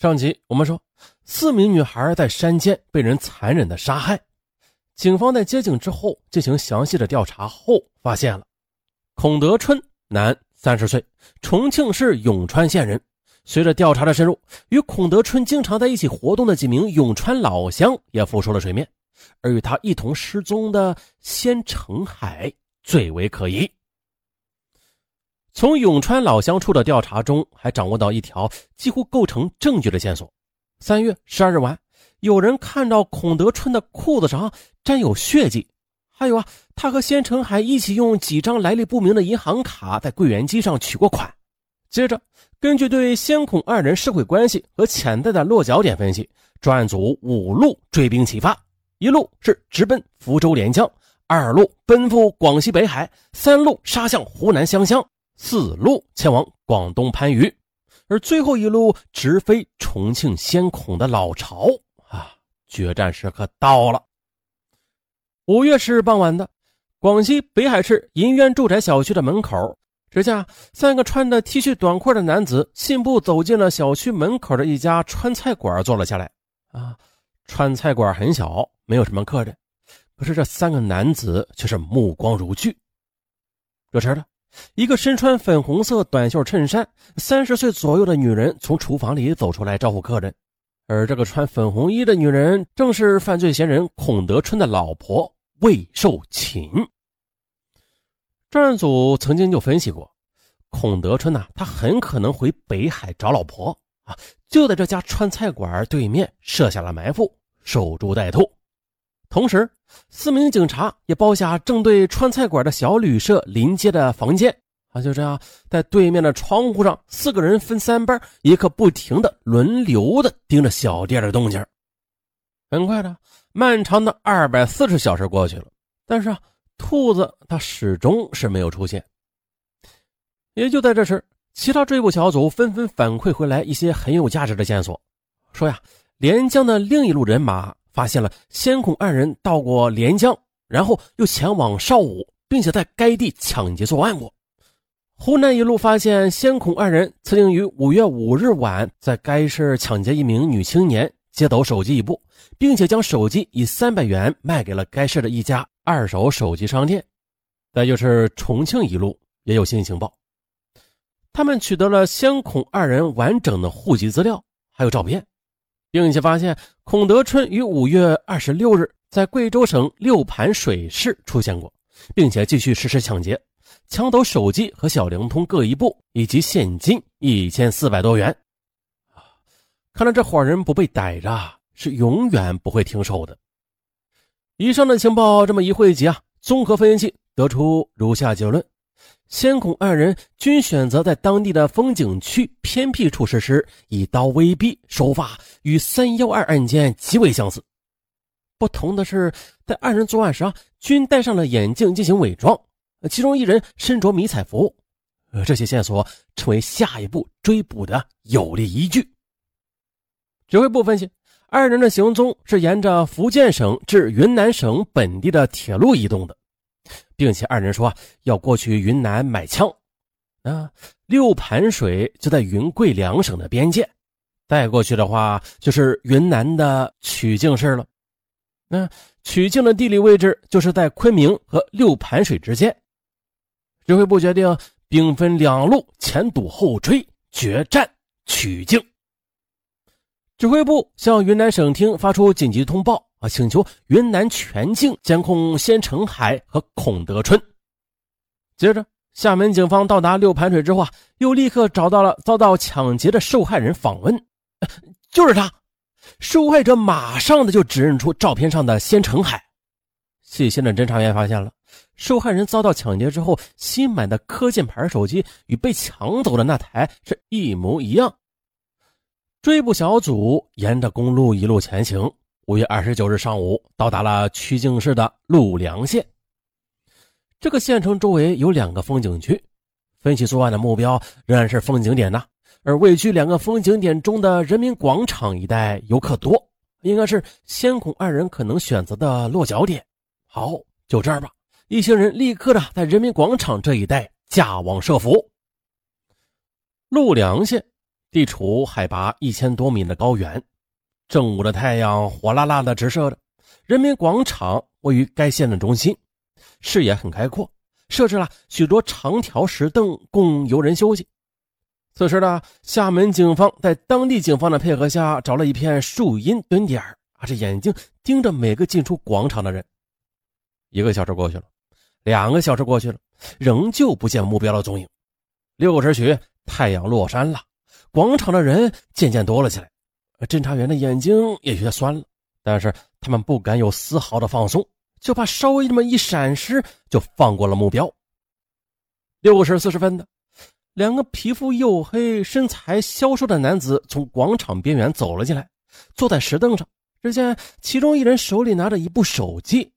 上集我们说，四名女孩在山间被人残忍的杀害。警方在接警之后进行详细的调查后，发现了孔德春，男，三十岁，重庆市永川县人。随着调查的深入，与孔德春经常在一起活动的几名永川老乡也浮出了水面，而与他一同失踪的仙成海最为可疑。从永川老乡处的调查中，还掌握到一条几乎构成证据的线索。三月十二日晚，有人看到孔德春的裤子上沾有血迹，还有啊，他和仙成海一起用几张来历不明的银行卡在柜员机上取过款。接着，根据对先孔二人社会关系和潜在的落脚点分析，专案组五路追兵齐发：一路是直奔福州连江，二路奔赴广西北海，三路杀向湖南湘乡。四路前往广东番禺，而最后一路直飞重庆先孔的老巢啊！决战时刻到了。五月十日傍晚的广西北海市银渊住宅小区的门口，只见三个穿着 T 恤短裤的男子信步走进了小区门口的一家川菜馆，坐了下来。啊，川菜馆很小，没有什么客人，可是这三个男子却是目光如炬。这时的。一个身穿粉红色短袖衬衫、三十岁左右的女人从厨房里走出来招呼客人，而这个穿粉红衣的女人正是犯罪嫌疑人孔德春的老婆魏寿琴。专案组曾经就分析过，孔德春呐，他很可能回北海找老婆啊，就在这家川菜馆对面设下了埋伏，守株待兔。同时，四名警察也包下正对川菜馆的小旅社临街的房间啊，就这样在对面的窗户上，四个人分三班，一刻不停的轮流的盯着小店的动静。很快的，漫长的二百四十小时过去了，但是啊，兔子它始终是没有出现。也就在这时，其他追捕小组纷纷反馈回来一些很有价值的线索，说呀，连江的另一路人马。发现了先孔二人到过连江，然后又前往邵武，并且在该地抢劫作案过。湖南一路发现先孔二人曾经于五月五日晚在该市抢劫一名女青年，劫走手机一部，并且将手机以三百元卖给了该市的一家二手手机商店。再就是重庆一路也有新情报，他们取得了先孔二人完整的户籍资料，还有照片。并且发现孔德春于五月二十六日在贵州省六盘水市出现过，并且继续实施抢劫，抢走手机和小灵通各一部，以及现金一千四百多元。看来这伙人不被逮着是永远不会停手的。以上的情报这么一汇集啊，综合分析得出如下结论。先孔二人均选择在当地的风景区偏僻处实施，以刀威逼，手法与三幺二案件极为相似。不同的是，在二人作案时啊，均戴上了眼镜进行伪装，其中一人身着迷彩服。呃这些线索成为下一步追捕的有力依据。指挥部分析，二人的行踪是沿着福建省至云南省本地的铁路移动的。并且二人说要过去云南买枪，啊，六盘水就在云贵两省的边界，再过去的话就是云南的曲靖市了。那曲靖的地理位置就是在昆明和六盘水之间。指挥部决定兵分两路前堵后追，决战曲靖。指挥部向云南省厅发出紧急通报。啊！请求云南全境监控仙成海和孔德春。接着，厦门警方到达六盘水之后啊，又立刻找到了遭到抢劫的受害人访问，就是他。受害者马上的就指认出照片上的仙成海。细心的侦查员发现了，受害人遭到抢劫之后新买的科技牌手机与被抢走的那台是一模一样。追捕小组沿着公路一路前行。五月二十九日上午，到达了曲靖市的陆良县。这个县城周围有两个风景区，分析作案的目标仍然是风景点呢。而位居两个风景点中的人民广场一带游客多，应该是先孔二人可能选择的落脚点。好，就这儿吧。一行人立刻的在人民广场这一带架网设伏。陆良县地处海拔一千多米的高原，正午的太阳火辣辣的直射着。人民广场位于该县的中心，视野很开阔，设置了许多长条石凳供游人休息。此时呢，厦门警方在当地警方的配合下，找了一片树荫蹲点儿啊，这眼睛盯着每个进出广场的人。一个小时过去了，两个小时过去了，仍旧不见目标的踪影。六时许，太阳落山了。广场的人渐渐多了起来，侦查员的眼睛也有些酸了，但是他们不敢有丝毫的放松，就怕稍微这么一闪失就放过了目标。六时四十分的，两个皮肤黝黑、身材消瘦的男子从广场边缘走了进来，坐在石凳上。只见其中一人手里拿着一部手机，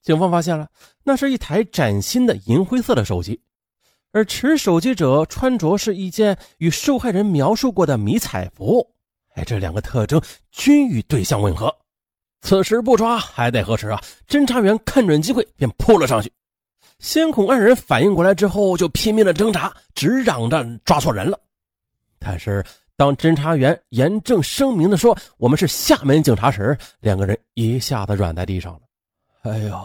警方发现了，那是一台崭新的银灰色的手机。而持手机者穿着是一件与受害人描述过的迷彩服，哎，这两个特征均与对象吻合。此时不抓还得何时啊？侦查员看准机会便扑了上去。先孔二人反应过来之后，就拼命的挣扎，直嚷着抓错人了。但是当侦查员严正声明的说我们是厦门警察时，两个人一下子软在地上了。哎呦！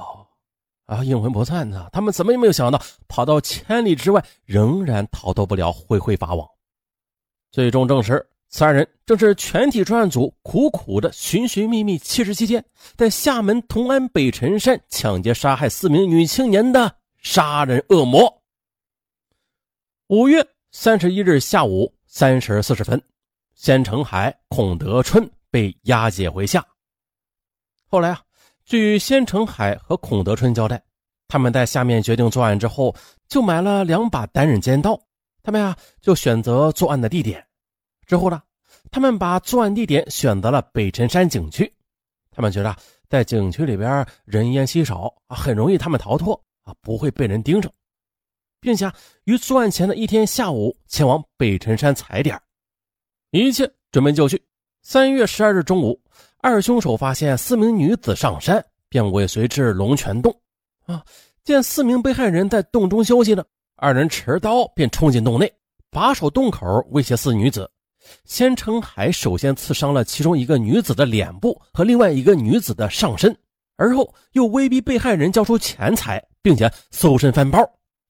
啊，阴魂不散呢！他们怎么也没有想到，跑到千里之外，仍然逃脱不了恢恢法网。最终证实，此二人正是全体专案组苦苦的寻寻觅觅七十七天，在厦门同安北辰山抢劫杀害四名女青年的杀人恶魔。五月三十一日下午三时四十分，先成海、孔德春被押解回厦。后来啊。据先成海和孔德春交代，他们在下面决定作案之后，就买了两把单刃尖刀。他们呀，就选择作案的地点。之后呢，他们把作案地点选择了北辰山景区。他们觉得在景区里边人烟稀少啊，很容易他们逃脱啊，不会被人盯着，并且于作案前的一天下午前往北辰山踩点，一切准备就绪。三月十二日中午。二凶手发现四名女子上山，便尾随至龙泉洞。啊，见四名被害人在洞中休息呢，二人持刀便冲进洞内，把守洞口威胁四女子。先成海首先刺伤了其中一个女子的脸部和另外一个女子的上身，而后又威逼被害人交出钱财，并且搜身翻包，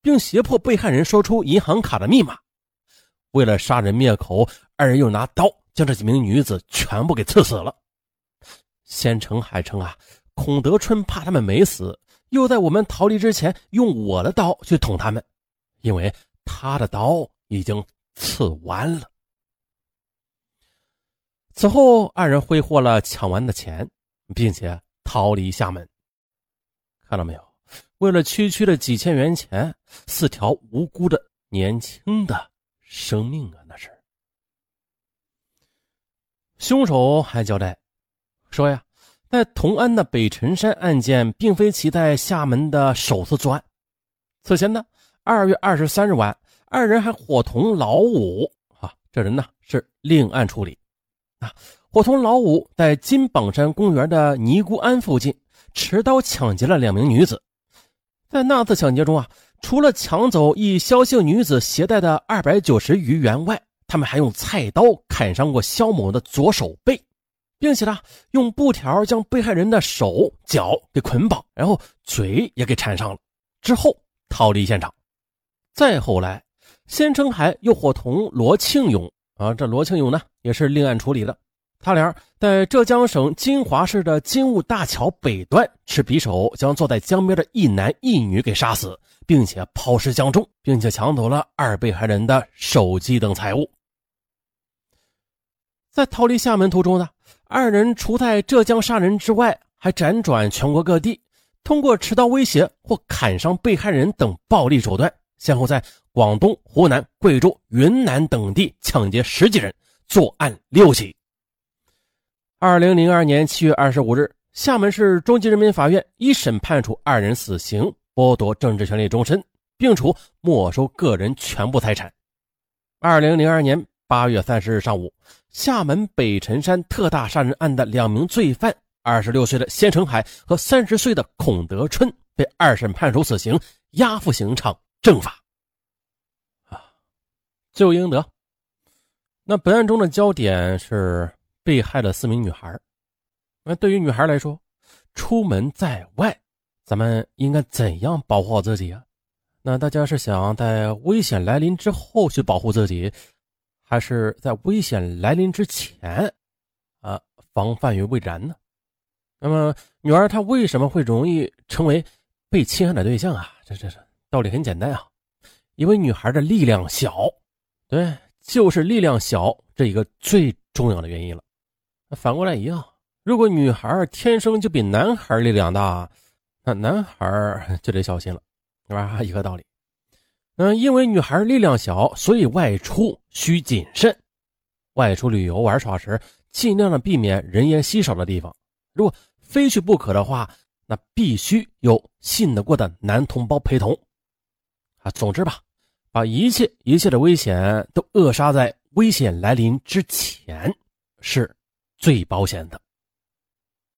并胁迫被害人说出银行卡的密码。为了杀人灭口，二人又拿刀将这几名女子全部给刺死了。先成海称啊，孔德春怕他们没死，又在我们逃离之前用我的刀去捅他们，因为他的刀已经刺完了。此后，二人挥霍了抢完的钱，并且逃离厦门。看到没有？为了区区的几千元钱，四条无辜的年轻的生命啊！那是。凶手还交代。说呀，在同安的北辰山案件，并非其在厦门的首次作案。此前呢，二月二十三日晚，二人还伙同老五啊，这人呢是另案处理。啊，伙同老五在金榜山公园的尼姑庵附近持刀抢劫了两名女子。在那次抢劫中啊，除了抢走一萧姓女子携带的二百九十余元外，他们还用菜刀砍伤过肖某的左手背。并且呢，用布条将被害人的手脚给捆绑，然后嘴也给缠上了，之后逃离现场。再后来，先成海又伙同罗庆勇啊，这罗庆勇呢也是另案处理的。他俩在浙江省金华市的金雾大桥北端持匕首将坐在江边的一男一女给杀死，并且抛尸江中，并且抢走了二被害人的手机等财物。在逃离厦门途中呢。二人除在浙江杀人之外，还辗转全国各地，通过持刀威胁或砍伤被害人等暴力手段，先后在广东、湖南、贵州、云南等地抢劫十几人，作案六起。二零零二年七月二十五日，厦门市中级人民法院一审判处二人死刑，剥夺政治权利终身，并处没收个人全部财产。二零零二年。八月三十日上午，厦门北辰山特大杀人案的两名罪犯，二十六岁的先成海和三十岁的孔德春，被二审判处死刑，押赴刑场正法。啊，罪有应得。那本案中的焦点是被害的四名女孩。那对于女孩来说，出门在外，咱们应该怎样保护好自己啊？那大家是想在危险来临之后去保护自己，还是在危险来临之前，啊，防范于未然呢？那么，女儿她为什么会容易成为被侵害的对象啊？这这这道理很简单啊，因为女孩的力量小，对，就是力量小这一个最重要的原因了。反过来一样。如果女孩天生就比男孩力量大，那男孩就得小心了，是吧？一个道理。嗯，因为女孩力量小，所以外出需谨慎。外出旅游玩耍时，尽量的避免人烟稀少的地方。如果非去不可的话，那必须有信得过的男同胞陪同。啊，总之吧，把一切一切的危险都扼杀在危险来临之前，是最保险的。